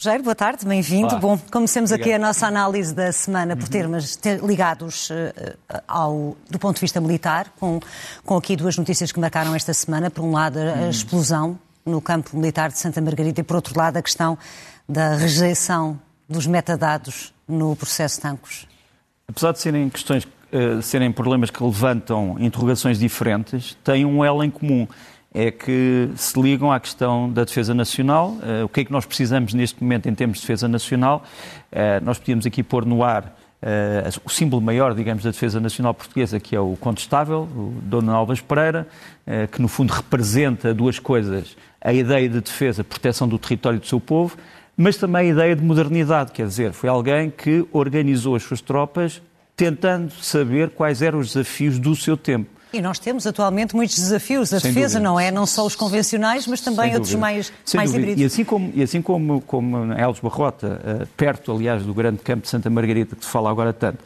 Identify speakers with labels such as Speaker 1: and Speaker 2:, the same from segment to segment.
Speaker 1: Jair, boa tarde, bem-vindo. Bom, comecemos Obrigado. aqui a nossa análise da semana por uhum. termos ter, ligados uh, ao, do ponto de vista militar, com, com aqui duas notícias que marcaram esta semana. Por um lado, a uhum. explosão no campo militar de Santa Margarida e, por outro lado, a questão da rejeição dos metadados no processo Tancos.
Speaker 2: Apesar de serem questões, uh, serem problemas que levantam interrogações diferentes, têm um elo em comum é que se ligam à questão da defesa nacional. Uh, o que é que nós precisamos neste momento em termos de defesa nacional? Uh, nós podíamos aqui pôr no ar uh, o símbolo maior, digamos, da defesa nacional portuguesa, que é o contestável, o Dona Alves Pereira, que no fundo representa duas coisas: a ideia de defesa, proteção do território do seu povo, mas também a ideia de modernidade, quer dizer, foi alguém que organizou as suas tropas tentando saber quais eram os desafios do seu tempo.
Speaker 1: E nós temos atualmente muitos desafios. A Sem defesa dúvida. não é não só os convencionais, mas também outros mais, Sem mais híbridos.
Speaker 2: E assim como, e assim como, como Elos Barrota, eh, perto, aliás, do grande campo de Santa Margarida, que se fala agora tanto,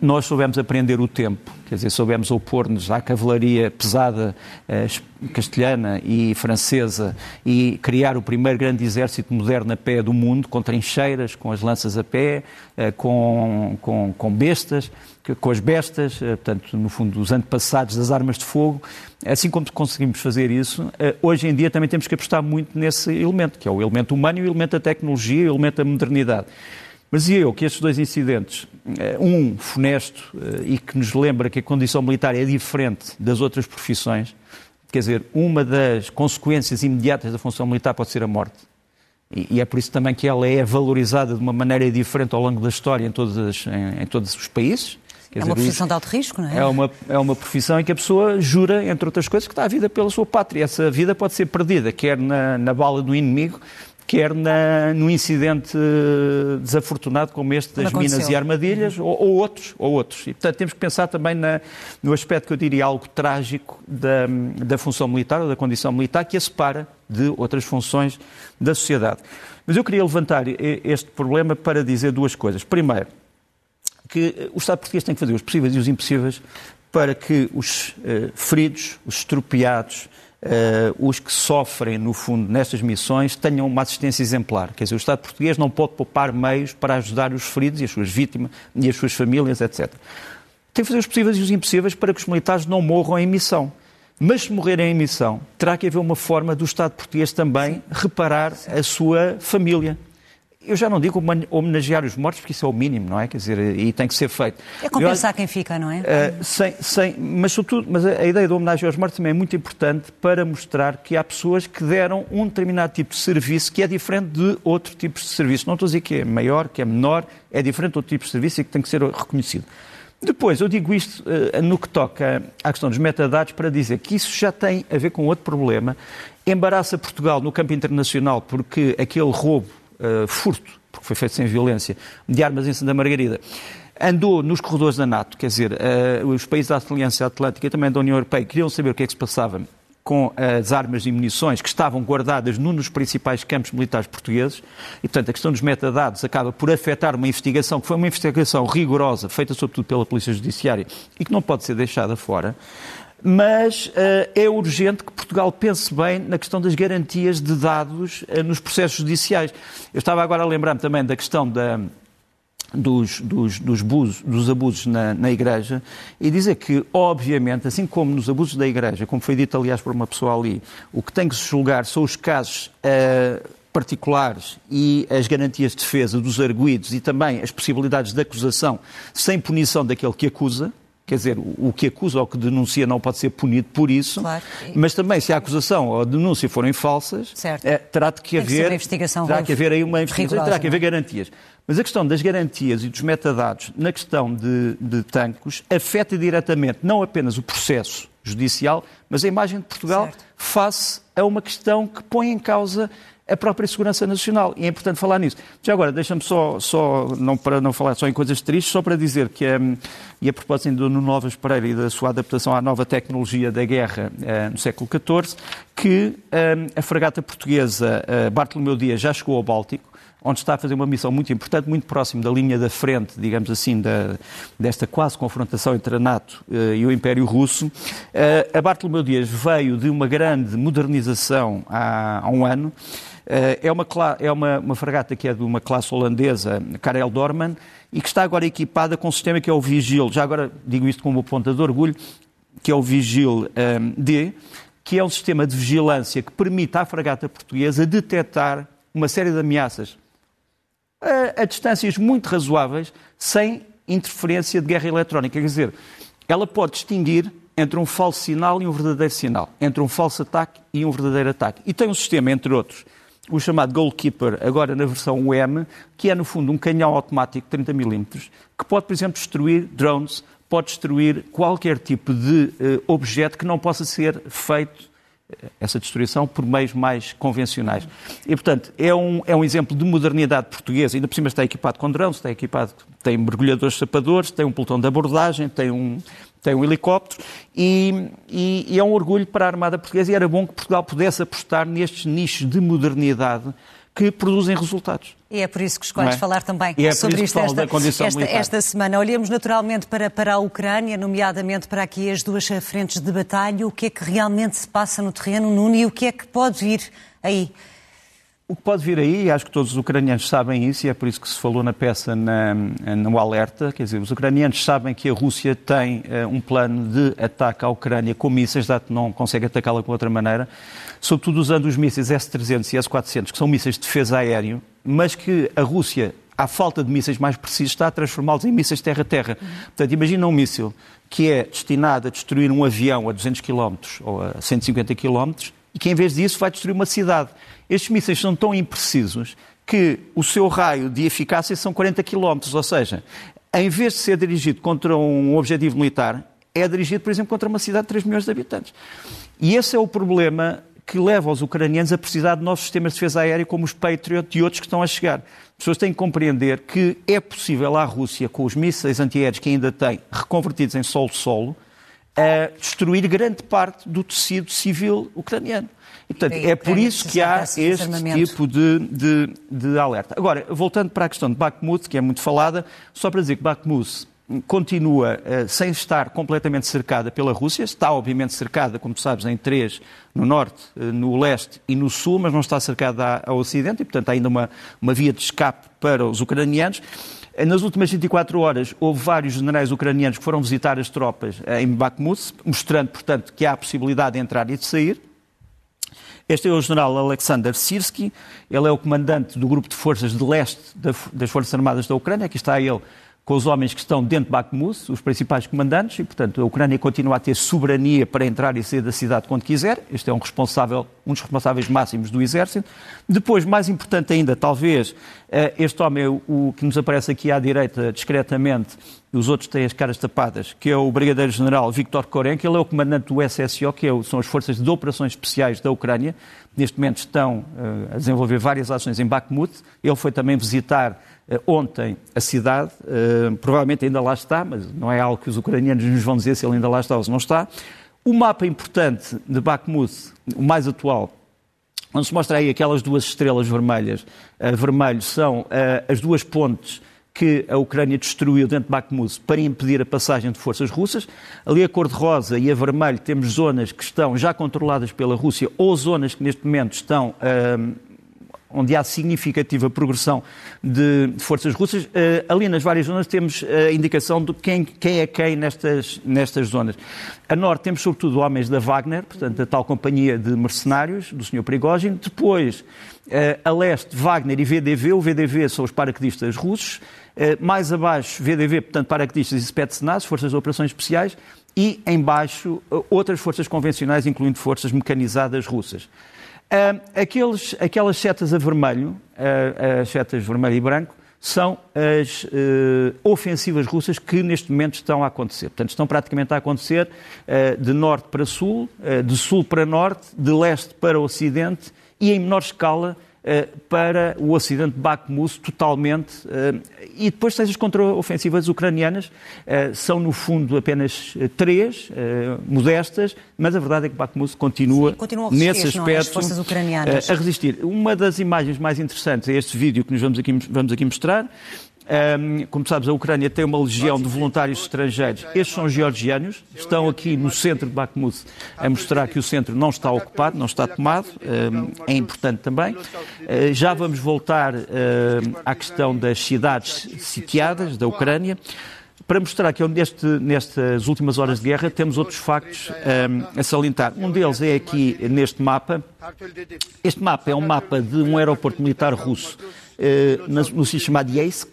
Speaker 2: nós soubemos aprender o tempo, quer dizer, soubemos opor-nos à cavalaria pesada eh, castelhana e francesa e criar o primeiro grande exército moderno a pé do mundo, com trincheiras, com as lanças a pé, eh, com, com, com bestas, com as bestas, eh, portanto, no fundo, os antepassados das armas de fogo. Assim como conseguimos fazer isso, hoje em dia também temos que apostar muito nesse elemento, que é o elemento humano e o elemento da tecnologia, o elemento da modernidade. Mas dizia eu que estes dois incidentes, eh, um funesto eh, e que nos lembra que a condição militar é diferente das outras profissões, quer dizer, uma das consequências imediatas da função militar pode ser a morte. E, é por isso também que ela é valorizada de uma maneira diferente ao longo da história em, todas, em, em todos os países.
Speaker 1: Quer é uma dizer, profissão de alto risco, não é?
Speaker 2: É uma, é uma profissão em que a pessoa jura, entre outras coisas, que está a vida pela sua pátria. Essa vida pode ser perdida, quer na, na bala do inimigo, quer na, no incidente desafortunado como este das minas e armadilhas, uhum. ou, ou, outros, ou outros. E, portanto, temos que pensar também na, no aspecto que eu diria algo trágico da, da função militar ou da condição militar que a separa de outras funções da sociedade. Mas eu queria levantar este problema para dizer duas coisas. Primeiro, que o Estado português tem que fazer os possíveis e os impossíveis para que os feridos, os estropiados, uh, os que sofrem, no fundo, nestas missões, tenham uma assistência exemplar. Quer dizer, o Estado português não pode poupar meios para ajudar os feridos e as suas vítimas e as suas famílias, etc. Tem que fazer os possíveis e os impossíveis para que os militares não morram em missão. Mas se morrerem em missão, terá que haver uma forma do Estado português também Sim. reparar Sim. a sua família eu já não digo homenagear os mortos, porque isso é o mínimo, não é? Quer dizer, e tem que ser feito.
Speaker 1: É compensar eu, quem fica, não é?
Speaker 2: Uh, sem, sem, mas, sobretudo, mas a, a ideia da homenagem aos mortos também é muito importante para mostrar que há pessoas que deram um determinado tipo de serviço que é diferente de outro tipo de serviço. Não estou a dizer que é maior, que é menor, é diferente de outro tipo de serviço e que tem que ser reconhecido. Depois, eu digo isto uh, no que toca à questão dos metadados para dizer que isso já tem a ver com outro problema. Embaraça Portugal no campo internacional porque aquele roubo uh, furto, porque foi feito sem violência, de armas em Santa Margarida, andou nos corredores da NATO, quer dizer, uh, os países da Aliança Atlântica e também da União Europeia queriam saber o que é que se passava com as armas e munições que estavam guardadas num dos principais campos militares portugueses, e portanto a questão dos metadados acaba por afetar uma investigação que foi uma investigação rigorosa, feita sobretudo pela Polícia Judiciária e que não pode ser deixada fora mas uh, é urgente que Portugal pense bem na questão das garantias de dados uh, nos processos judiciais. Eu estava agora a lembrar-me também da questão da, dos, dos, dos, abusos, dos abusos na, na, Igreja e dizer que, obviamente, assim como nos abusos da Igreja, como foi dito, aliás, por uma pessoa ali, o que tem que se julgar são os casos. Uh, particulares e as garantias de defesa dos arguídos e também as possibilidades de acusação sem punição daquele que acusa, Quer dizer, o que acusa ou que denuncia não pode ser punido por isso, claro. mas também se a acusação ou a denúncia forem falsas, é, terá de que haver, que terá que haver aí uma investigação, terá que haver é? garantias. Mas a questão das garantias e dos metadados na questão de, de tancos afeta diretamente não apenas o processo judicial, mas a imagem de Portugal certo. face a uma questão que põe em causa a própria segurança nacional. E é importante falar nisso. Já agora, deixa-me só, só não, para não falar só em coisas tristes, só para dizer que, um, e a propósito do Novas Pereira e da sua adaptação à nova tecnologia da guerra uh, no século XIV, que um, a fragata portuguesa uh, Bartolomeu Dias já chegou ao Báltico, onde está a fazer uma missão muito importante, muito próximo da linha da frente, digamos assim, da, desta quase confrontação entre a NATO uh, e o Império Russo. Uh, a Bartolomeu Dias veio de uma grande modernização há, há um ano. É uma, é uma, uma fragata que é de uma classe holandesa, Karel Dorman, e que está agora equipada com um sistema que é o Vigil, já agora digo isto como ponta de orgulho, que é o Vigil um, D, que é um sistema de vigilância que permite à fragata portuguesa detectar uma série de ameaças a, a distâncias muito razoáveis, sem interferência de guerra eletrónica. Quer dizer, ela pode distinguir entre um falso sinal e um verdadeiro sinal, entre um falso ataque e um verdadeiro ataque. E tem um sistema, entre outros, o chamado Goalkeeper, agora na versão UM, que é, no fundo, um canhão automático de 30 mm, que pode, por exemplo, destruir drones, pode destruir qualquer tipo de uh, objeto que não possa ser feito eh, essa destruição por meios mais convencionais. E, portanto, é um, é um exemplo de modernidade portuguesa. Ainda por cima está equipado com drones, está equipado, tem mergulhadores sapadores, tem um pelotão de abordagem, tem um, tem um helicóptero e, e, e, é um orgulho para a Armada Portuguesa e era bom que Portugal pudesse apostar nestes nichos de modernidade que produzem resultados.
Speaker 1: E é por isso que escolhes é? falar também
Speaker 2: é
Speaker 1: sobre
Speaker 2: isto
Speaker 1: esta,
Speaker 2: esta,
Speaker 1: esta, semana. Olhemos naturalmente para, para a Ucrânia, nomeadamente para aqui as duas frentes de batalha. O que é que realmente se passa no terreno, Nuno, e o que é que pode vir aí?
Speaker 2: O que pode vir aí, acho que todos os ucranianos sabem isso, e é por isso que se falou na peça na, no alerta, quer dizer, os ucranianos sabem que a Rússia tem uh, um plano de ataque à Ucrânia com mísseis, dado que não consegue atacá-la com outra maneira, sobretudo usando os mísseis S-300 e S-400, que são mísseis de defesa aéreo, mas que a Rússia, à falta de mísseis mais precisos, está a transformá-los em mísseis terra-terra. Uhum. Portanto, imagina um míssil que é destinado a destruir um avião a 200 km ou a 150 km, e que em vez disso vai destruir uma cidade. Estes mísseis são tão imprecisos que o seu raio de eficácia são 40 km, ou seja, em vez de ser dirigido contra um objetivo militar, é dirigido, por exemplo, contra uma cidade de 3 milhões de habitantes. E esse é o problema que leva os ucranianos a precisar de novos sistemas de defesa aérea como os Patriot e outros que estão a chegar. As pessoas têm que compreender que é possível à Rússia, com os mísseis antiaéreos que ainda tem, reconvertidos em solo-solo, destruir grande parte do tecido civil ucraniano. E, portanto, é por isso que há este tipo de, de, de, alerta. Agora, voltando para a questão de Bakhmut, que é muito falada, só para dizer que Bakhmut continua uh, sem estar completamente cercada pela Rússia, está obviamente cercada, como tu sabes, em três, no norte, uh, no leste e no sul, mas não está cercada ao ocidente, e portanto há ainda uma, uma via de escape para os ucranianos. Eh, nas últimas 24 horas, houve vários generais ucranianos que foram visitar as tropas em Bakhmut, mostrando, portanto, que há a possibilidade de entrar e de sair. Este é o general Alexander Sirsky, ele é o comandante do grupo de forças de leste das Forças Armadas da Ucrânia, aqui está ele com os homens que estão dentro de Bakhmut, os principais comandantes, e, portanto, a Ucrânia continua a ter soberania para entrar e sair da cidade quando quiser. Este é um responsável, um dos responsáveis máximos do exército. Depois, mais importante ainda, talvez, eh, este homem, o que nos aparece aqui à direita, discretamente, os outros têm as caras tapadas, que é o Brigadeiro-General Viktor Korenko, ele é o comandante do SSO, que é são as Forças de Operações Especiais da Ucrânia. Neste momento estão uh, a desenvolver várias ações em Bakhmut. Ele foi também visitar ontem a cidade, uh, provavelmente ainda lá está, mas não é algo que os ucranianos nos vão dizer se ele ainda lá está ou se não está. O mapa importante de Bakhmut, o mais atual, onde se mostra aí aquelas duas estrelas vermelhas, vermelho, são as duas pontes que a Ucrânia destruiu dentro de Bakhmut para impedir a passagem de forças russas. Ali a cor de rosa e a vermelho temos zonas que estão já controladas pela Rússia ou zonas que neste momento estão onde há significativa progressão de, forças russas. Uh, ali nas várias zonas temos a indicação de quem, quem é quem nestas, nestas zonas. A norte temos sobretudo homens da Wagner, portanto a tal companhia de mercenários do Sr. Prigogine. Depois, uh, a leste, Wagner e VDV. O VDV são os paraquedistas russos. Eh, mais abaixo, VDV, portanto, paraquedistas e Spetsnaz, Forças de Operações Especiais, e em baixo eh, outras forças convencionais, incluindo forças mecanizadas russas. Uh, aqueles, aquelas setas a vermelho, uh, as setas vermelho e branco, são as uh, ofensivas russas que neste momento estão a acontecer. Portanto, estão praticamente a acontecer de norte para sul, de sul para norte, de leste para ocidente e em menor escala eh, para o Ocidente de Bakhmut totalmente. Eh, e depois tens as contraofensivas ucranianas, eh, são no fundo apenas três, modestas, mas a verdade é que Bakhmut continua,
Speaker 1: Sim,
Speaker 2: nesse aspecto
Speaker 1: é?
Speaker 2: a resistir. Uma das imagens mais interessantes é este vídeo que nos vamos aqui, vamos aqui mostrar. Um, como sabes, a Ucrânia tem uma legião de voluntários estrangeiros. Estes são georgianos, estão aqui no centro de Bakhmut a mostrar que o centro não está ocupado, não está tomado. Um, é importante também. Uh, já vamos voltar uh, à questão das cidades sitiadas da Ucrânia para mostrar que neste, nestas últimas horas de guerra temos outros factos um, a salientar. Um deles é aqui neste mapa. Este mapa é um mapa de um aeroporto militar russo uh, no sítio chamado Yeisk.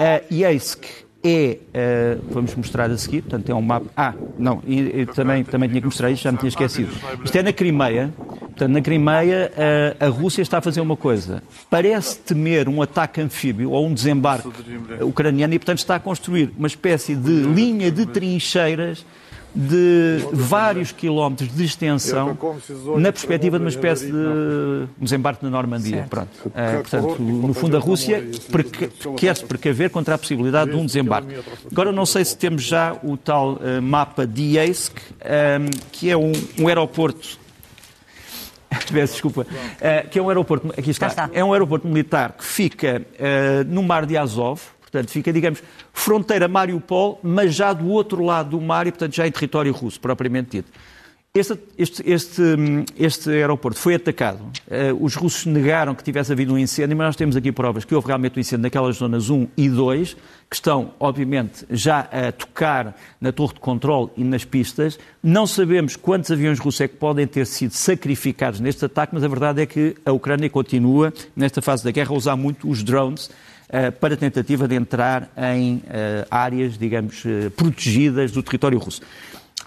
Speaker 2: Uh, Yeisk é, uh, vamos mostrar a seguir, portanto é um mapa. Ah, não, e, e, também, também tinha que mostrar isto, já me tinha esquecido. Isto é na Crimeia, portanto na Crimeia uh, a Rússia está a fazer uma coisa. Parece temer um ataque anfíbio ou um desembarque ucraniano e, portanto, está a construir uma espécie de linha de trincheiras de vários quilómetros de extensão na perspectiva de uma espécie de desembarque na Normandia. Pronto. Uh, portanto, no fundo, a Rússia quer-se precaver contra a possibilidade de um desembarque. Agora, não sei se temos já o tal uh, mapa de Yeisk, um, que é um, um aeroporto Peço desculpa. Uh, que é um aeroporto. Aqui está. está. É um aeroporto militar que fica uh, no mar de Azov, Portanto, fica, digamos, fronteira Mariupol, mas já do outro lado do mar e, portanto, já em território russo, propriamente dito. Este, este, este, este aeroporto foi atacado. Uh, os russos negaram que tivesse havido um incêndio, mas nós temos aqui provas que houve realmente um incêndio naquelas zonas 1 e 2, que estão, obviamente, já a tocar na torre de controle e nas pistas. Não sabemos quantos aviões russos é que podem ter sido sacrificados neste ataque, mas a verdade é que a Ucrânia continua, nesta fase da guerra, a usar muito os drones para a tentativa de entrar em eh, áreas, digamos, eh, protegidas do território russo.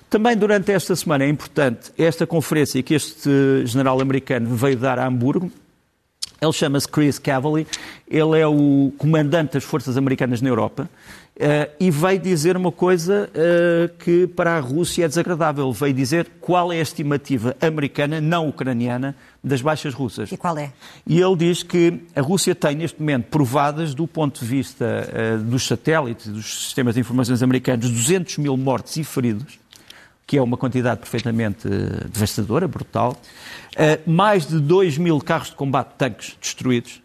Speaker 2: Também durante esta semana é importante esta conferência que este general americano veio dar a Hamburgo. Ele chama-se Chris Cavally, ele é o comandante das forças americanas na Europa. E veio dizer uma coisa que para a Rússia é desagradável. Veio dizer qual é a estimativa americana, não ucraniana, das baixas russas.
Speaker 1: E qual é?
Speaker 2: E ele diz que a Rússia tem, neste momento, provadas, do ponto de vista uh, dos satélites e dos sistemas de informações americanos, 200 mil mortos e feridos, que é uma quantidade perfeitamente devastadora, brutal. mais de 2 mil carros de combate, tanques destruídos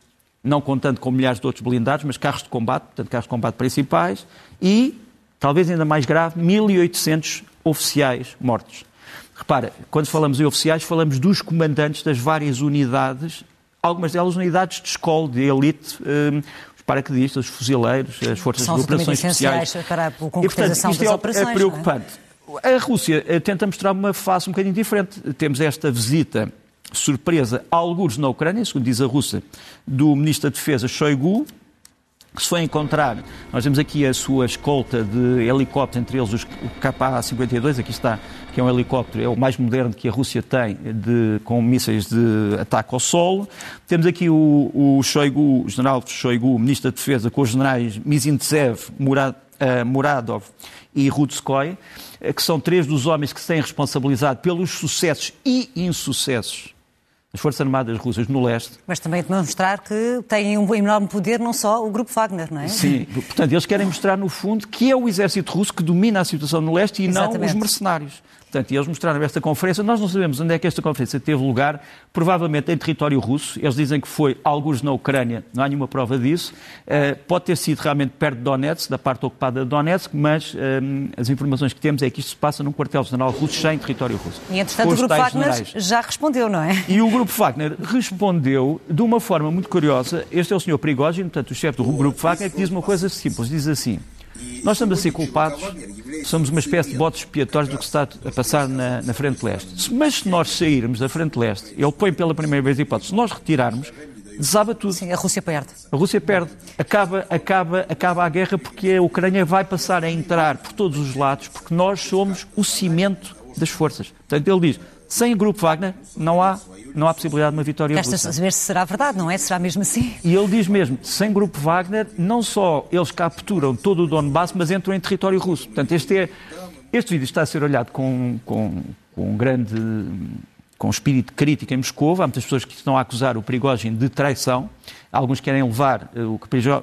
Speaker 2: não contando com milhares de outros blindados, mas carros de combate, portanto, carros de combate principais, e, talvez ainda mais grave, 1.800 oficiais mortos. Repara, quando falamos em oficiais, falamos dos comandantes das várias unidades, algumas delas unidades de escola, de elite, um, os paraquedistas, os fuzileiros, as forças São de operações especiais.
Speaker 1: para a concretização e, portanto, das
Speaker 2: é,
Speaker 1: operações.
Speaker 2: É preocupante. É? A Rússia eh, tenta mostrar uma face um bocadinho diferente. Temos esta visita surpresa, alguns na Ucrânia, segundo diz a Rússia, do Ministro da Defesa Shoigu, que se foi encontrar, nós temos aqui a sua escolta de helicópteros, entre eles o KA-52, aqui está, que é um helicóptero, é o mais moderno que a Rússia tem, de, com mísseis de ataque ao solo. Temos aqui o, o Shoigu, o general Shoigu, Ministro da Defesa, com os generais Mizintsev, Murad, uh, Muradov e Rudskoy, eh, que são três dos homens que se têm responsabilizado pelos sucessos e insucessos as Forças Armadas Russas no leste.
Speaker 1: Mas também demonstrar que têm um enorme poder, não só o Grupo Wagner, não é?
Speaker 2: Sim, portanto, eles querem mostrar, no fundo, que é o exército russo que domina a situação no leste e Exatamente. não os mercenários. Portanto, eles mostraram esta conferência. Nós não sabemos onde é que esta conferência teve lugar, provavelmente em território russo. Eles dizem que foi alguns na Ucrânia, não há nenhuma prova disso. Uh, pode ter sido realmente perto de Donetsk, da parte ocupada de Donetsk, mas uh, as informações que temos é que isto se passa num quartel-general russo sem território russo.
Speaker 1: E, entretanto, o Grupo Wagner generais. já respondeu, não é?
Speaker 2: E o Grupo Wagner respondeu de uma forma muito curiosa. Este é o senhor Prigogine, portanto, o chefe do Grupo Wagner, que diz uma coisa simples. Diz assim... Nós estamos a ser culpados, somos uma espécie de botes expiatórios do que está a passar na, na frente leste. Mas se nós sairmos da frente leste, ele põe pela primeira vez a hipótese, se nós retirarmos, desaba tudo.
Speaker 1: Sim, a Rússia perde.
Speaker 2: A Rússia perde. Acaba, acaba, acaba a guerra porque a Ucrânia vai passar a entrar por todos os lados, porque nós somos o cimento das forças. Portanto, ele diz, sem o Grupo Wagner não há não há possibilidade de uma vitória
Speaker 1: Resta russa. saber se será verdade, não é? Será mesmo assim?
Speaker 2: E ele diz mesmo, sem grupo Wagner, não só eles capturam todo o Donbass, mas entram em território russo. Portanto, este, é, este vídeo está a ser olhado com, com, com um grande com espírito crítico em Moscou. Há muitas pessoas que estão a acusar o Prigogine de traição. Alguns querem levar eh, o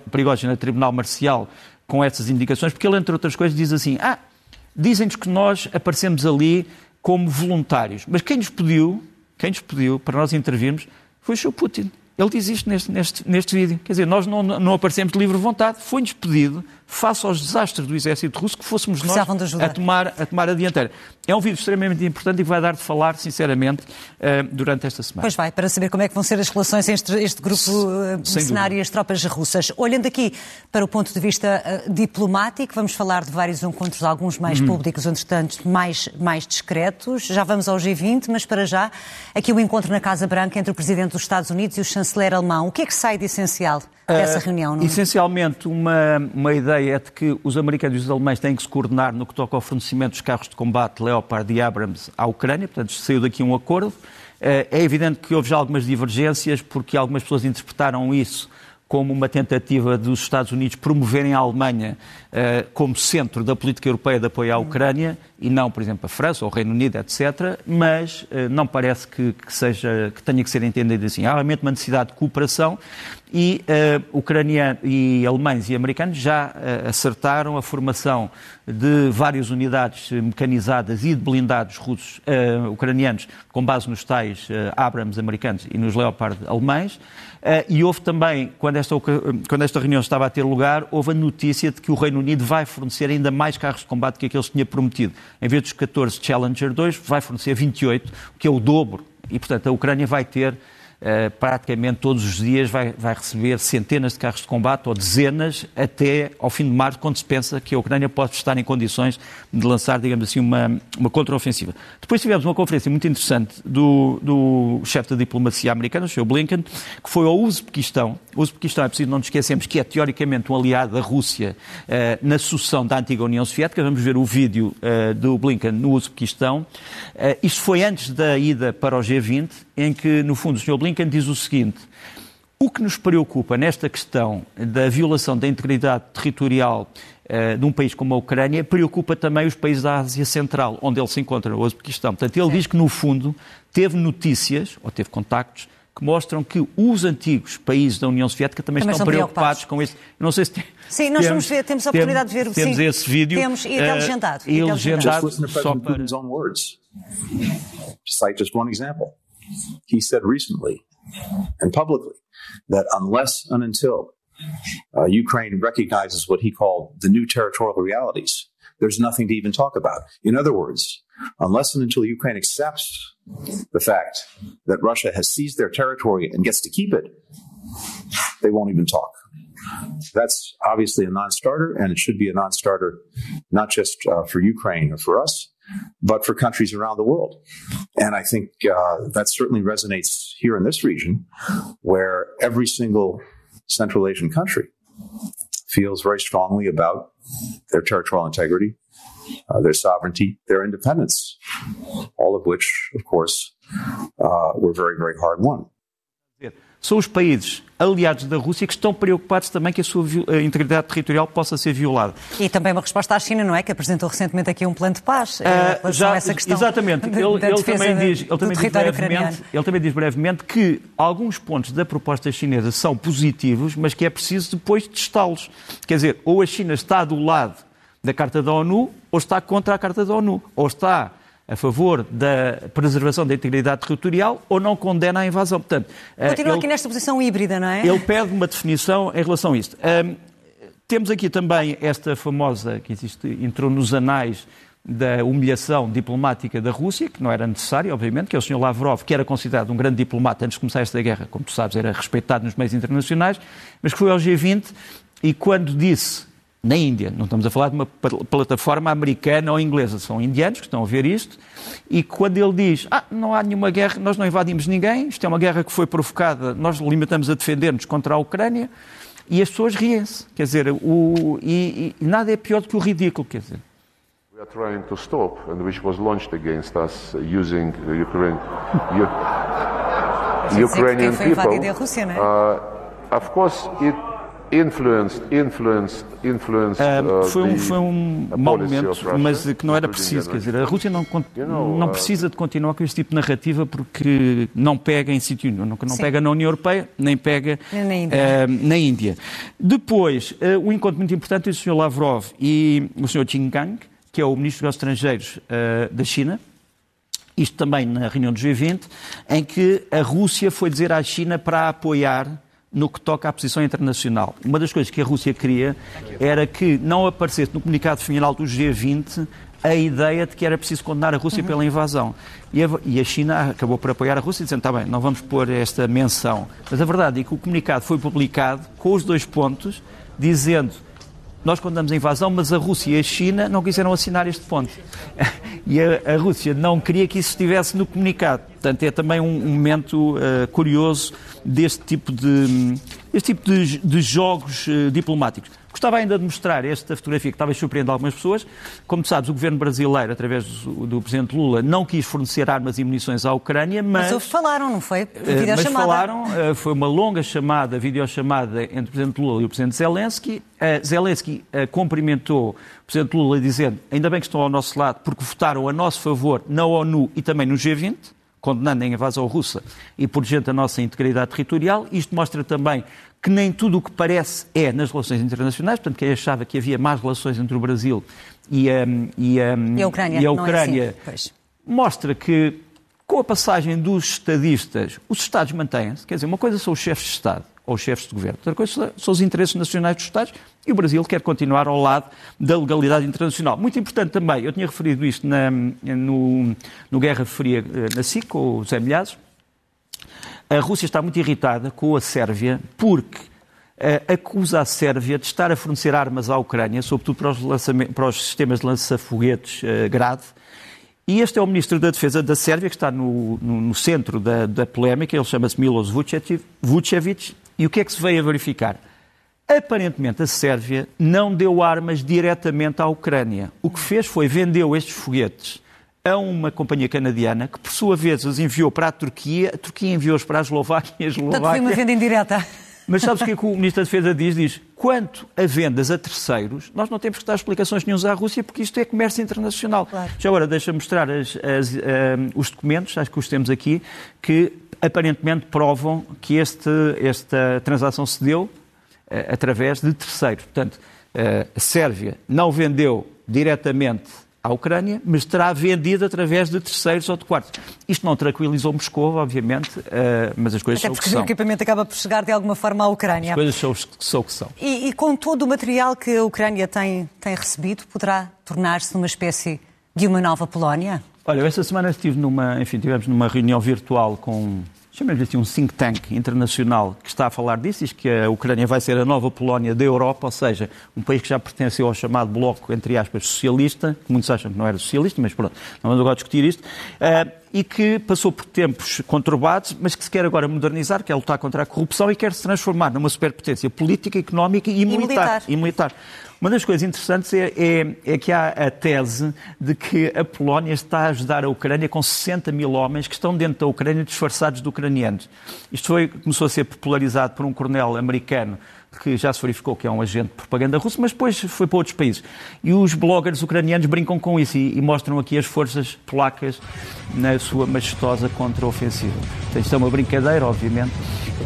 Speaker 2: Prigogine a tribunal marcial com essas indicações, porque ele, entre outras coisas, diz assim: ah, dizem-nos que nós aparecemos ali como voluntários, mas quem nos pediu quem nos pediu para nós intervirmos foi o Sr. Putin. Ele diz isto neste, neste, neste vídeo. Quer dizer, nós não, não aparecemos de livre vontade, foi-nos pedido, face aos desastres do exército russo, que fôssemos nós a tomar, a tomar a dianteira. É um vídeo extremamente importante e vai dar de falar, sinceramente, uh, durante esta semana.
Speaker 1: Pois vai, para saber como é que vão ser as relações entre este grupo uh, mercenário e as tropas russas. Olhando aqui para o ponto de vista uh, diplomático, vamos falar de vários encontros, alguns mais uhum. públicos, outros tantos mais, mais discretos. Já vamos ao G20, mas para já, aqui o encontro na Casa Branca entre o Presidente dos Estados Unidos e o chanceler alemão. O que é que sai de essencial dessa uh, reunião?
Speaker 2: Não? É? Essencialmente, uma, uma ideia é de que os americanos e os alemães têm que se coordenar no que toca ao fornecimento dos carros de combate Leopard e Abrams à Ucrânia, portanto, saiu daqui um acordo. Uh, é evidente que houve já algumas divergências, porque algumas pessoas interpretaram isso como uma tentativa dos Estados Unidos promoverem a Alemanha uh, como centro da política europeia de apoio à Ucrânia e não, por exemplo, a França ou o Reino Unido, etc. Mas uh, não parece que, que, seja, que tenha que ser entendido assim. Há realmente uma necessidade de cooperação e uh, ucranianos e alemães e americanos já acertaram a formação de várias unidades mecanizadas e de blindados russos ucranianos com base nos tais Abrams americanos e nos Leopard alemães. E houve também, quando esta, quando esta reunião estava a ter lugar, houve a notícia de que o Reino Unido vai fornecer ainda mais carros de combate que aqueles que tinha prometido. Em vez dos 14 Challenger 2, vai fornecer 28, o que é o dobro. E, portanto, a Ucrânia vai ter praticamente todos os dias vai, vai, receber centenas de carros de combate ou dezenas até ao fim de março, quando se pensa que a Ucrânia pode estar em condições de lançar, digamos assim, uma, uma contraofensiva. Depois tivemos uma conferência muito interessante do, do chefe da diplomacia americana, o Sr. Blinken, que foi ao Uzbequistão. O Uzbequistão, é preciso não nos esquecermos que é teoricamente um aliado da Rússia uh, na sucessão da antiga União Soviética. Vamos ver o vídeo uh, do Blinken no Uzbequistão. Uh, isto foi antes da ida para o G20, em que, no fundo, o Sr. Blinken diz o seguinte: o que nos preocupa nesta questão da violação da integridade territorial uh, de um país como a Ucrânia preocupa também os países da Ásia Central, onde ele se encontra, o Uzbequistão. Portanto, ele diz que, no fundo, teve notícias, ou teve contactos, que mostram que os antigos países da União Soviética também, também estão preocupados, preocupados com isso.
Speaker 1: Não sei se tem, Sim, nós temos, vamos ver, temos a oportunidade
Speaker 2: temos,
Speaker 1: de ver
Speaker 2: temos
Speaker 1: sim,
Speaker 2: esse vídeo.
Speaker 1: Temos, e até legendado.
Speaker 2: Uh, e legendado só para...
Speaker 3: Just one example, he said recently and publicly that unless and until uh, Ukraine recognizes what he called the new territorial realities, there's nothing to even talk about. In other words, unless and until Ukraine accepts the fact that Russia has seized their territory and gets to keep it, they won't even talk. That's obviously a non starter, and it should be a non starter not just uh, for Ukraine or for us, but for countries around the world. And I think uh, that certainly resonates here in this region, where every single Central Asian country feels very strongly about their territorial integrity, uh, their sovereignty, their independence, all of which, of course, uh, were very, very hard won.
Speaker 2: São os países aliados da Rússia que estão preocupados também que a sua integridade territorial possa ser violada.
Speaker 1: E também uma resposta à China, não é? Que apresentou recentemente aqui um plano de paz uh, já, essa questão.
Speaker 2: Exatamente.
Speaker 1: De,
Speaker 2: ele, ele, também diz, ele, também diz brevemente, ele também diz brevemente que alguns pontos da proposta chinesa são positivos, mas que é preciso depois testá-los. Quer dizer, ou a China está do lado da Carta da ONU ou está contra a Carta da ONU. Ou está a favor da preservação da integridade territorial ou não condena a invasão. Portanto,
Speaker 1: eh, Continua ele, aqui nesta posição híbrida, não é?
Speaker 2: Ele pede uma definição em relação a isto. Um, temos aqui também esta famosa, que existe, entrou nos anais da humilhação diplomática da Rússia, que não era necessária, obviamente, que é o Sr. Lavrov, que era considerado um grande diplomata antes de começar esta guerra, como tu sabes, era respeitado nos meios internacionais, mas que foi ao G20 e quando disse na Índia. Não estamos a falar de uma plataforma americana ou inglesa, são indianos que estão a ver isto. E quando ele diz, ah, não há nenhuma guerra, nós não invadimos ninguém, isto é uma guerra que foi provocada, nós limitamos a defender-nos contra a Ucrânia, e as pessoas riem-se. Quer dizer, o, e, e, nada é pior do que o ridículo, quer dizer.
Speaker 4: We are trying to stop, and which was launched against us using the Ukraine, Ukrainian people.
Speaker 1: Rússia, não é?
Speaker 4: Uh, of course, it influenced, influenced, influenced, uh,
Speaker 2: foi um, foi um mau momento, mas que não era preciso. Quer dizer, a Rússia não, não uh, precisa de continuar com este tipo de narrativa porque não pega em sítio nenhum. Não, não pega na União Europeia, nem pega
Speaker 1: na Índia. Uh,
Speaker 2: na Índia. Depois, uh, um encontro muito importante entre o Sr. Lavrov e o Sr. Qin Gang, que é o Ministro dos Estrangeiros uh, da China, isto também na reunião do G20, em que a Rússia foi dizer à China para apoiar no que toca à posição internacional. Uma das coisas que a Rússia queria era que não aparecesse no comunicado final do G20 a ideia de que era preciso condenar a Rússia uhum. pela invasão. E a, e a, China acabou por apoiar a Rússia, dizendo, está bem, não vamos pôr esta menção. Mas a verdade é que o comunicado foi publicado com os dois pontos, dizendo nós condenamos a invasão, mas a Rússia e a China não quiseram assinar este ponto. E a, a Rússia não queria que isso estivesse no comunicado. Portanto, é também um, um momento uh, curioso deste tipo de, este tipo de, de jogos uh, diplomáticos. Gostava ainda de mostrar esta fotografia que talvez surpreenda algumas pessoas. Como sabes, o governo brasileiro, através do, do Presidente Lula, não quis fornecer armas e munições à Ucrânia, mas...
Speaker 1: Mas falaram, não foi?
Speaker 2: Uh, mas falaram, uh, foi uma longa chamada, videochamada entre o Presidente Lula e o Presidente Zelensky. Uh, Zelensky cumprimentou o Presidente Lula dizendo ainda bem que estão ao nosso lado porque votaram a nosso favor na ONU e também no G20 condenando a invasão russa e protegendo a nossa integridade territorial. Isto mostra também que nem tudo o que parece é nas relações internacionais, portanto, quem achava que havia más relações entre o Brasil e a,
Speaker 1: e a, e a Ucrânia,
Speaker 2: e a Ucrânia é assim. mostra que, com a passagem dos estadistas, os Estados mantêm-se. Quer dizer, uma coisa são os chefes de Estado ou os chefes de governo, outra coisa são os interesses nacionais dos Estados e o Brasil quer continuar ao lado da legalidade internacional. Muito importante também, eu tinha referido isto na, no, no Guerra Fria eh, na SIC, com o Zé Milhazes, a Rússia está muito irritada com a Sérvia porque uh, acusa a Sérvia de estar a fornecer armas à Ucrânia, sobretudo para os, para os sistemas de lança-foguetes uh, Grad. E este é o ministro da Defesa da Sérvia, que está no, no, no centro da, da, polémica, ele chama-se Milos Vucevic. E o que é que se veio a verificar? Aparentemente, a Sérvia não deu armas diretamente à Ucrânia. O que fez foi vendeu estes foguetes a uma companhia canadiana que, por sua vez, os enviou para a Turquia, a Turquia enviou-os para a Eslováquia e a Eslováquia...
Speaker 1: Portanto, foi uma venda indireta.
Speaker 2: Mas sabes o que, é que o Ministro da Defesa diz? Diz, quanto a vendas a terceiros, nós não temos que dar explicações nenhums à Rússia, porque isto é comércio internacional. Claro. Já agora, deixa-me mostrar as, as, um, os documentos, acho que os temos aqui, que aparentemente provam que este, esta transação se deu uh, através de terceiros. Portanto, uh, a Sérvia não vendeu diretamente à Ucrânia, mas terá vendido através de terceiros ou de quartos. Isto não tranquilizou Moscou, obviamente, eh, mas as coisas
Speaker 1: Até
Speaker 2: são o
Speaker 1: que são.
Speaker 2: o
Speaker 1: equipamento acaba por chegar de alguma forma à Ucrânia.
Speaker 2: As coisas são, são o que são.
Speaker 1: E, e com todo o material que a Ucrânia tem, tem recebido, poderá tornar-se numa espécie de uma nova Polónia?
Speaker 2: Olha, esta semana estive numa, enfim, tivemos numa reunião virtual com chamemos assim, um think tank internacional que está a falar disso, diz que a Ucrânia vai ser a nova Polónia da Europa, ou seja, um país que já pertenceu ao chamado bloco, entre aspas, socialista, que muitos acham que não era socialista, mas pronto, não vamos agora discutir isto, uh, e que passou por tempos conturbados, mas que se quer agora modernizar, quer lutar contra a corrupção e quer se transformar numa superpotência política, económica e, e militar. militar. E militar. Uma das coisas interessantes é, é, é, que há a tese de que a Polónia está a ajudar a Ucrânia com 60 mil homens que estão dentro da Ucrânia disfarçados de ucranianos. Isto foi, começou a ser popularizado por um coronel americano que já se verificou que é um agente de propaganda russo, mas depois foi para outros países. E os bloggers ucranianos brincam com isso e, e mostram aqui as forças polacas na sua majestosa contra-ofensiva. Então, isto é uma brincadeira, obviamente.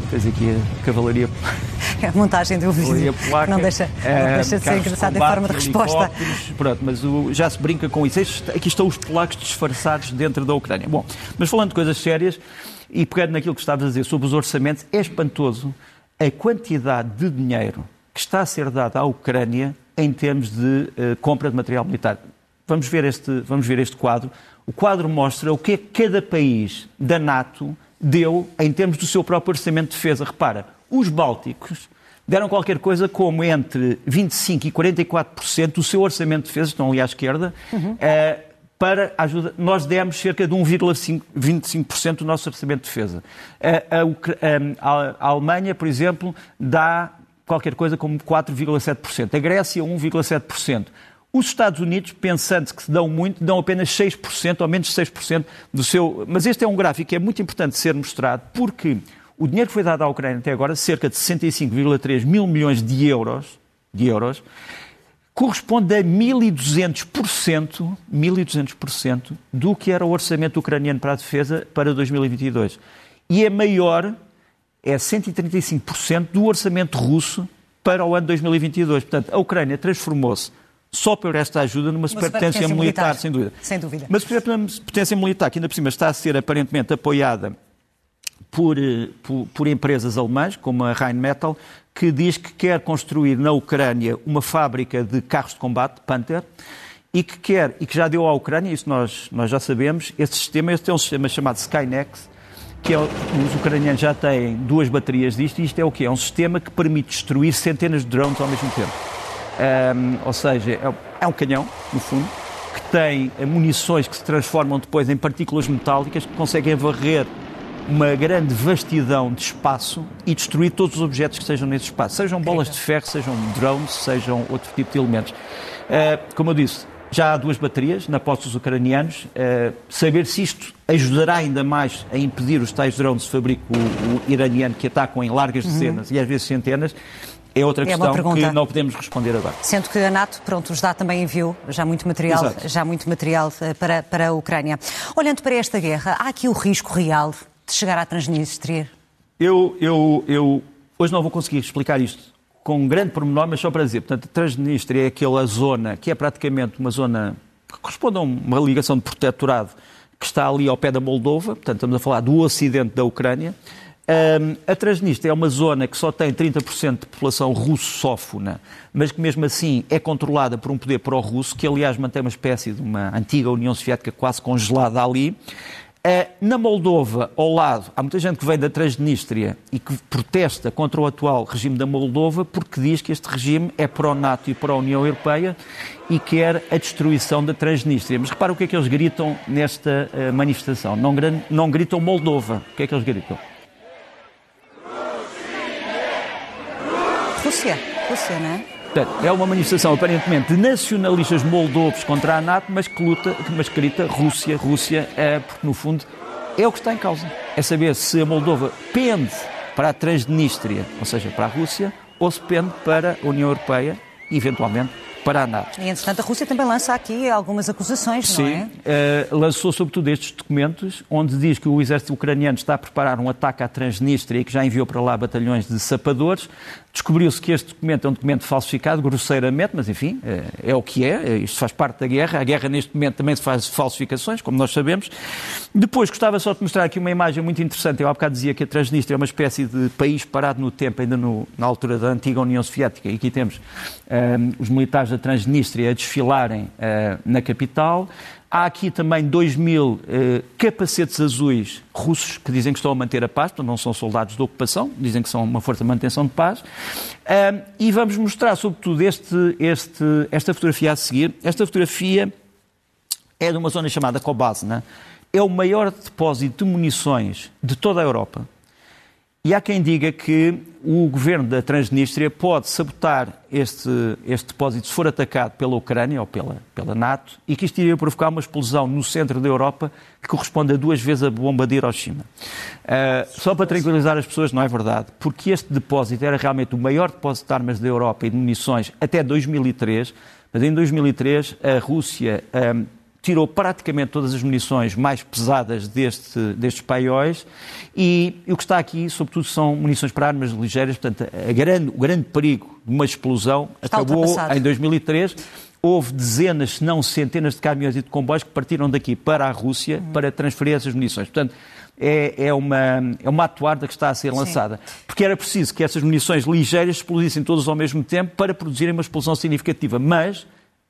Speaker 2: Tens aqui a cavalaria.
Speaker 1: É a montagem do vídeo. Placa, não deixa, não eh, deixa de ser engraçado em forma de resposta.
Speaker 2: Pronto, mas o, já se brinca com isso. Aqui estão os polacos disfarçados dentro da Ucrânia. Bom, mas falando de coisas sérias e pegando naquilo que estavas a dizer sobre os orçamentos, é espantoso a quantidade de dinheiro que está a ser dada à Ucrânia em termos de uh, compra de material militar. Vamos ver, este, vamos ver este quadro. O quadro mostra o que é que cada país da NATO deu em termos do seu próprio orçamento de defesa. Repara, os bálticos deram qualquer coisa como entre 25% e 44% do seu orçamento de defesa, estão ali à esquerda, uhum. uh, para ajuda. Nós demos cerca de 1,25% do nosso orçamento de defesa. A, a, a, Alemanha, por exemplo, dá qualquer coisa como 4,7%. A Grécia, 1,7%. Os Estados Unidos, pensando que se dão muito, dão apenas 6% ou menos 6% do seu. Mas este é um gráfico que é muito importante ser mostrado, porque o dinheiro que foi dado à Ucrânia até agora, cerca de 65,3 mil milhões de euros, de euros corresponde a 1.200%, 1.200% do que era o orçamento ucraniano para a defesa para 2022. E é maior, é 135% do orçamento russo para o ano 2022. Portanto, a Ucrânia transformou-se só por esta ajuda numa superpotência militar, militar, sem dúvida.
Speaker 1: Sem dúvida.
Speaker 2: Uma potência militar que ainda por cima está a ser aparentemente apoiada por, eh, por, por, empresas alemãs, como a Rheinmetall, que diz que quer construir na Ucrânia uma fábrica de carros de combate, Panther, e que quer, e que já deu à Ucrânia, isso nós, nós já sabemos, esse sistema, este é um sistema chamado Skynex, que é, os ucranianos já têm duas baterias disto, e isto é o quê? É um sistema que permite destruir centenas de drones ao mesmo tempo. Um, ou seja, é, é um canhão, no fundo, que tem munições que se transformam depois em partículas metálicas que conseguem varrer uma grande vastidão de espaço e destruir todos os objetos que estejam nesse espaço, sejam bolas de ferro, sejam drones, sejam outro tipo de elementos. Uh, como eu disse, já há duas baterias na posse dos ucranianos. Uh, saber se isto ajudará ainda mais a impedir os tais drones de fabrico o, o iraniano que atacam em largas uhum. dezenas uhum. e às vezes centenas é outra é questão que não podemos responder agora.
Speaker 1: Sendo que a NATO, pronto, já também enviou já muito material, já muito material eh, para, para a Ucrânia. Olhando para esta guerra, há aqui o risco real de chegar à Transnistria?
Speaker 2: Eu, eu, eu hoje não vou conseguir explicar isto com um grande pormenor, mas só para dizer, portanto, a Transnistria é aquela zona que é praticamente uma zona que corresponde a uma ligação de protetorado que está ali ao pé da Moldova, portanto, estamos a falar do ocidente da Ucrânia. Um, a Transnistria é uma zona que só tem 30% de população russófona, mas que mesmo assim é controlada por um poder pró-russo, que aliás mantém uma espécie de uma antiga União Soviética quase congelada ali. Uh, na Moldova, ao lado, há muita gente que vem da Transnistria e que protesta contra o atual regime da Moldova porque diz que este regime é pró-NATO e pró-União Europeia e quer a destruição da Transnistria. Mas repara o que é que eles gritam nesta uh, manifestação. Não, não gritam Moldova. O que é que eles gritam?
Speaker 1: Rússia. Rússia, não é?
Speaker 2: Portanto, é uma manifestação aparentemente de nacionalistas moldovos contra a NATO, mas que luta, mas que grita Rússia, Rússia, é, porque no fundo é o que está em causa. É saber se a Moldova pende para a Transnistria, ou seja, para a Rússia, ou se pende para a União Europeia, eventualmente para a NATO.
Speaker 1: E, entretanto, a Rússia também lança aqui algumas acusações,
Speaker 2: Sim,
Speaker 1: não
Speaker 2: é? Sim, uh, lançou sobretudo estes documentos, onde diz que o exército ucraniano está a preparar um ataque à Transnistria e que já enviou para lá batalhões de sapadores. Descobriu-se que este documento é um documento falsificado, grosseiramente, mas enfim, é, é o que é, é, isto faz parte da guerra. A guerra neste momento também se faz falsificações, como nós sabemos. Depois gostava só de mostrar aqui uma imagem muito interessante. Eu há bocado dizia que a Transnistria é uma espécie de país parado no tempo, ainda no, na altura da antiga União Soviética. E aqui temos um, eh, os militares da Transnistria a desfilarem uh, na capital. Há aqui também 2 mil uh, capacetes azuis russos que dizem que estão a manter a paz, portanto não são soldados de ocupação, dizem que são uma força de manutenção de paz. Uh, e vamos mostrar, sobretudo, este, este, esta fotografia a seguir. Esta fotografia é de uma zona chamada Kobazna. É o maior depósito de munições de toda a Europa. E há quem diga que o governo da Transnistria pode sabotar este, este depósito se for atacado pela Ucrânia ou pela, pela NATO e que isto iria provocar uma explosão no centro da Europa que corresponde a duas vezes a bomba de Hiroshima. Uh, só para tranquilizar as pessoas, não é verdade, porque este depósito era realmente o maior depósito de armas da Europa e de munições até 2003, mas em 2003 a Rússia um, ah, tirou praticamente todas as munições mais pesadas deste, destes paióis e, e, o que está aqui, sobretudo, são munições para armas ligeiras. Portanto, grande, o grande perigo de uma explosão está acabou em 2003. Houve dezenas, se não centenas de caminhões e de comboios que partiram daqui para a Rússia uhum. para transferir essas munições. Portanto, é, é, uma, é uma atuarda que está a ser lançada. Sim. Porque era preciso que essas munições ligeiras explodissem todas ao mesmo tempo para produzirem uma explosão significativa. Mas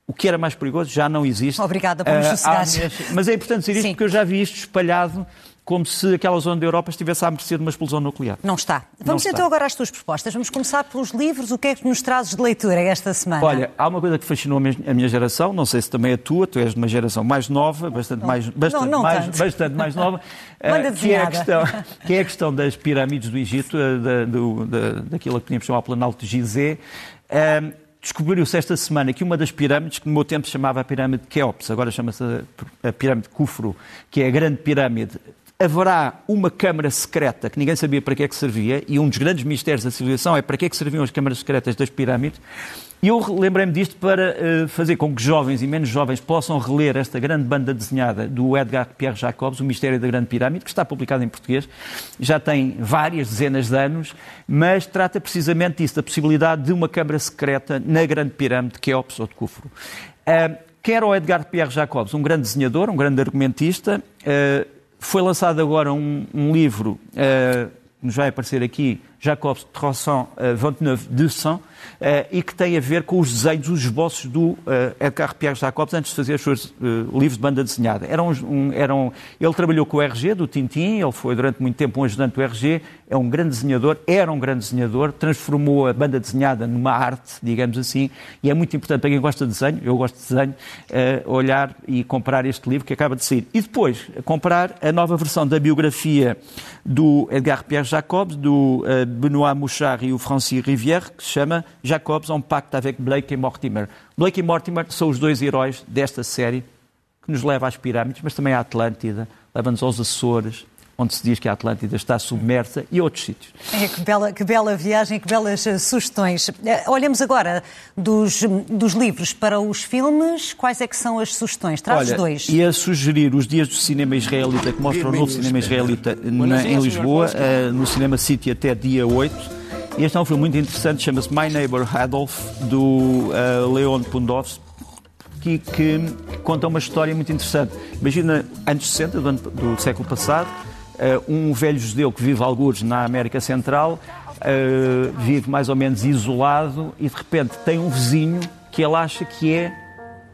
Speaker 2: o que era mais perigoso já não existe.
Speaker 1: Obrigada por nos
Speaker 2: uh, Mas é importante dizer isto Sim. porque eu já vi isto espalhado como se aquela zona da Europa estivesse à mercê de uma explosão nuclear.
Speaker 1: Não está. Vamos não então está. agora às tuas propostas. Vamos começar pelos livros. O que é que nos trazes de leitura esta semana?
Speaker 2: Olha, há uma coisa que fascinou a minha geração, não sei se também é a tua, tu és de uma geração mais nova, bastante
Speaker 1: não,
Speaker 2: mais, bastante
Speaker 1: não,
Speaker 2: mais, bastante mais nova, uh, que, é a questão, que é a questão das pirâmides do Egito, uh, da, do, da, daquilo que podíamos chamar o Planalto de Gizé. Uh, Descobriu-se esta semana que uma das pirâmides, que no meu tempo se chamava a pirâmide de Keops, agora chama-se a pirâmide de Kufru, que é a grande pirâmide, haverá uma câmara secreta que ninguém sabia para que é que servia, e um dos grandes mistérios da civilização é para que é que serviam as câmaras secretas das pirâmides. E eu lembrei-me disto para uh, fazer com que jovens e menos jovens possam reler esta grande banda desenhada do Edgar Pierre Jacobs, O Mistério da Grande Pirâmide, que está publicada em português, já tem várias dezenas de anos, mas trata precisamente disso, da possibilidade de uma câmara secreta na Grande Pirâmide, Keops ou de Kufro. Uh, quer o Edgar Pierre Jacobs, um grande desenhador, um grande argumentista, uh, foi lançado agora um, um livro, uh, nos vai aparecer aqui, Jacobs 329 200, uh, e que tem a ver com os desenhos, os esboços do uh, Edgar Pierre Jacobs antes de fazer os seus uh, livros de banda desenhada. Eram, um, eram, ele trabalhou com o RG, do Tintin, ele foi durante muito tempo um ajudante do RG, é um grande desenhador, era um grande desenhador, transformou a banda desenhada numa arte, digamos assim, e é muito importante para quem gosta de desenho, eu gosto de desenho, olhar e comprar este livro que acaba de sair. E depois, comprar a nova versão da biografia do Edgar Pierre Jacobs, do Benoît Mouchard e o Francis Rivière, que se chama Jacobs um pacto avec Blake e Mortimer. Blake e Mortimer são os dois heróis desta série que nos leva às pirâmides, mas também à Atlântida, leva-nos aos Açores, onde se diz que a Atlântida está submersa e outros sítios.
Speaker 1: É, que, bela, que bela viagem, que belas uh, sugestões. Uh, olhemos agora dos, dos livros para os filmes. Quais é que são as sugestões? Traz
Speaker 2: Olha,
Speaker 1: dois.
Speaker 2: Ia sugerir os dias do cinema israelita, que mostra o novo cinema israelita na, em Lisboa, uh, no Cinema City até dia 8. Este é um filme muito interessante, chama-se My Neighbor Adolf, do uh, Leon Pundovs, que, que, conta uma história muito interessante. Imagina, anos 60 do, ano, do século passado, uh, um velho judeu que vive alguns na América Central, uh, vive mais ou menos isolado e de repente tem um vizinho que ele acha que é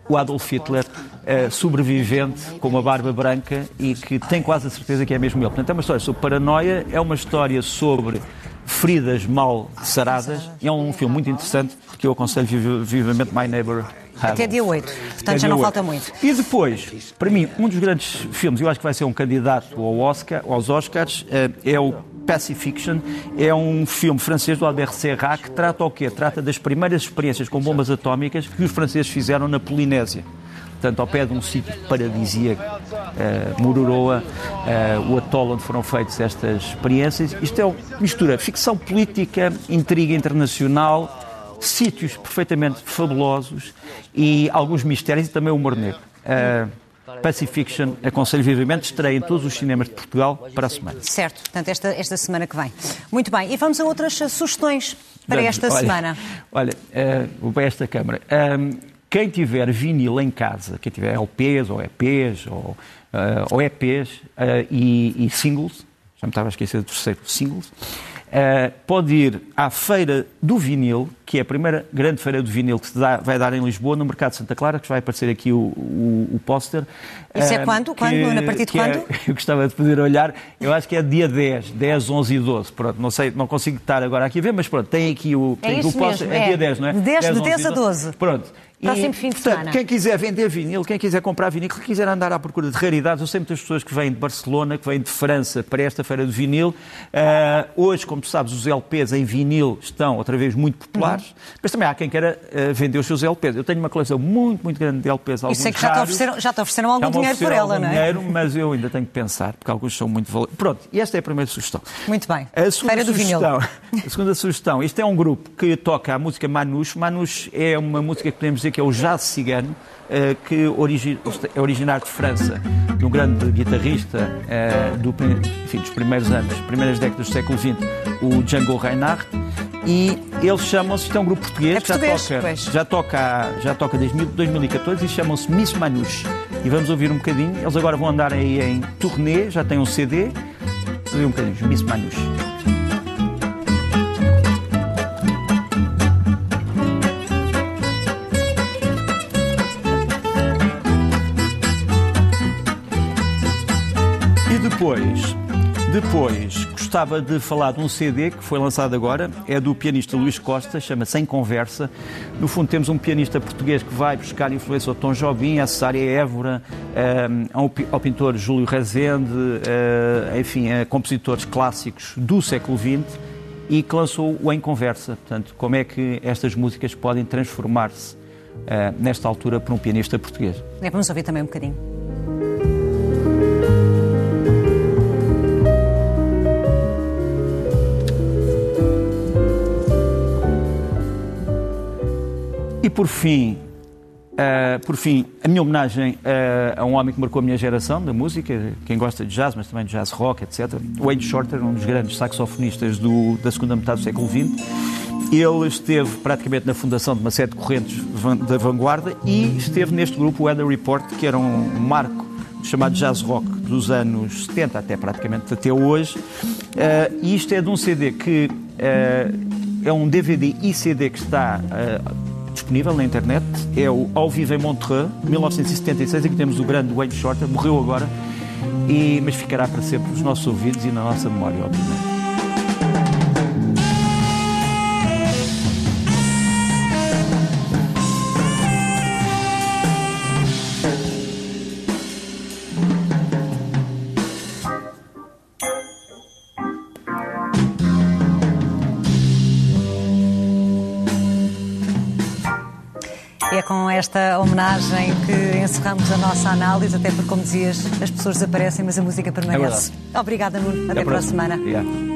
Speaker 2: o Adolf Hitler, uh, sobrevivente, com uma barba branca e que tem quase a certeza que é mesmo ele. Portanto, é uma história sobre paranoia, é uma história sobre feridas mal saradas. E é um filme muito interessante que eu aconselho vivamente My Neighbor
Speaker 1: Até dia 8, portanto já não 8. falta muito.
Speaker 2: E depois, para mim, um dos grandes filmes, eu acho que vai ser um candidato ao Oscar, aos Oscars, eh, é o Pacifiction. É um filme francês do Albert Serrat que trata o quê? Trata das primeiras experiências com bombas atómicas que os franceses fizeram na Polinésia portanto, ao pé de um sítio paradisíaco, uh, Mururoa, uh, o atol onde foram feitas estas experiências. Isto é uma mistura ficção política, intriga internacional, sítios perfeitamente fabulosos e alguns mistérios e também humor negro. Uh, Pacifiction, aconselho vivamente, estreia em todos os cinemas de Portugal para a semana.
Speaker 1: Certo, portanto, esta, esta semana que vem. Muito bem, e vamos a outras sugestões para esta
Speaker 2: olha,
Speaker 1: semana.
Speaker 2: Olha, uh, vou para esta Câmara. Um, quem tiver vinil em casa, quem tiver LPs ou EPs ou, uh, ou EPs uh, eh, e, e, singles, já me estava a esquecer do terceiro, singles, uh, pode ir à Feira do Vinil, que é a primeira grande feira do vinil que se dá, vai dar em Lisboa, no Mercado de Santa Clara, que vai aparecer aqui o, o, o póster.
Speaker 1: Isso é quando? Quando? Que, a partir de quando? É,
Speaker 2: eu gostava de poder olhar, eu acho que é dia 10, 10, 11 e 12. Pronto, não sei, não consigo estar agora aqui a ver, mas pronto, tem aqui o,
Speaker 1: é o póster,
Speaker 2: é, é, dia 10, não é?
Speaker 1: De 10, 10 de 10 a 12.
Speaker 2: Pronto.
Speaker 1: Próximo fim de portanto, semana.
Speaker 2: Quem quiser vender vinil, quem quiser comprar vinil, quem quiser andar à procura de raridades, eu sei muitas pessoas que vêm de Barcelona, que vêm de França para esta feira do vinil. Uh, hoje, como tu sabes, os LPs em vinil estão outra vez muito populares, uhum. mas também há quem queira uh, vender os seus LPs. Eu tenho uma coleção muito, muito grande de LPs, alguns
Speaker 1: E sei que já te ofereceram, já te ofereceram algum dinheiro por ela, não é?
Speaker 2: dinheiro, mas eu ainda tenho que pensar, porque alguns são muito valores. Pronto, e esta é a primeira sugestão.
Speaker 1: Muito bem.
Speaker 2: A segunda feira sugestão, do vinil. A segunda sugestão, este é um grupo que toca a música Manouche. Manouche é uma música que podemos dizer que é o jazz cigano eh, que é originário de França, de um grande guitarrista eh, do, enfim, dos primeiros anos, primeiras décadas do século XX, o Django Reinhardt, e eles chamam-se, isto é um grupo português,
Speaker 1: é
Speaker 2: já, toca, já, toca, já toca desde 2014 e chamam-se Miss Manouche. E vamos ouvir um bocadinho, eles agora vão andar aí em turnê, já têm um CD, vamos ouvir um bocadinho, Miss Manouche. Depois, depois, gostava de falar de um CD que foi lançado agora, é do pianista Luís Costa, chama-se Em Conversa. No fundo, temos um pianista português que vai buscar influência ao Tom Jobim, à Cesária Évora, eh, ao pintor Júlio Rezende, uh, enfim, a compositores clássicos do século XX e que lançou o Em Conversa. Portanto, como é que estas músicas podem transformar-se uh, nesta altura por um pianista português?
Speaker 1: É, vamos ouvir também um bocadinho.
Speaker 2: Por fim, uh, por fim, a minha homenagem uh, a um homem que marcou a minha geração da música, quem gosta de jazz, mas também de jazz rock, etc. Wayne Shorter, um dos grandes saxofonistas do, da segunda metade do século XX. Ele esteve praticamente na fundação de uma série de correntes da vanguarda e esteve neste grupo, o Weather Report, que era um marco chamado jazz rock dos anos 70 até praticamente até hoje. Uh, e isto é de um CD que uh, é um DVD e CD que está uh, disponível na internet. É o Ao Vivo em Montreux, 1976, em que temos o grande Wayne Shorter, morreu agora, e, mas ficará para sempre nos nossos ouvidos e na nossa memória, obviamente.
Speaker 1: Esta homenagem que encerramos a nossa análise, até porque, como dizias, as pessoas desaparecem, mas a música permanece. É Obrigada, Nuno. Até, Até para a semana.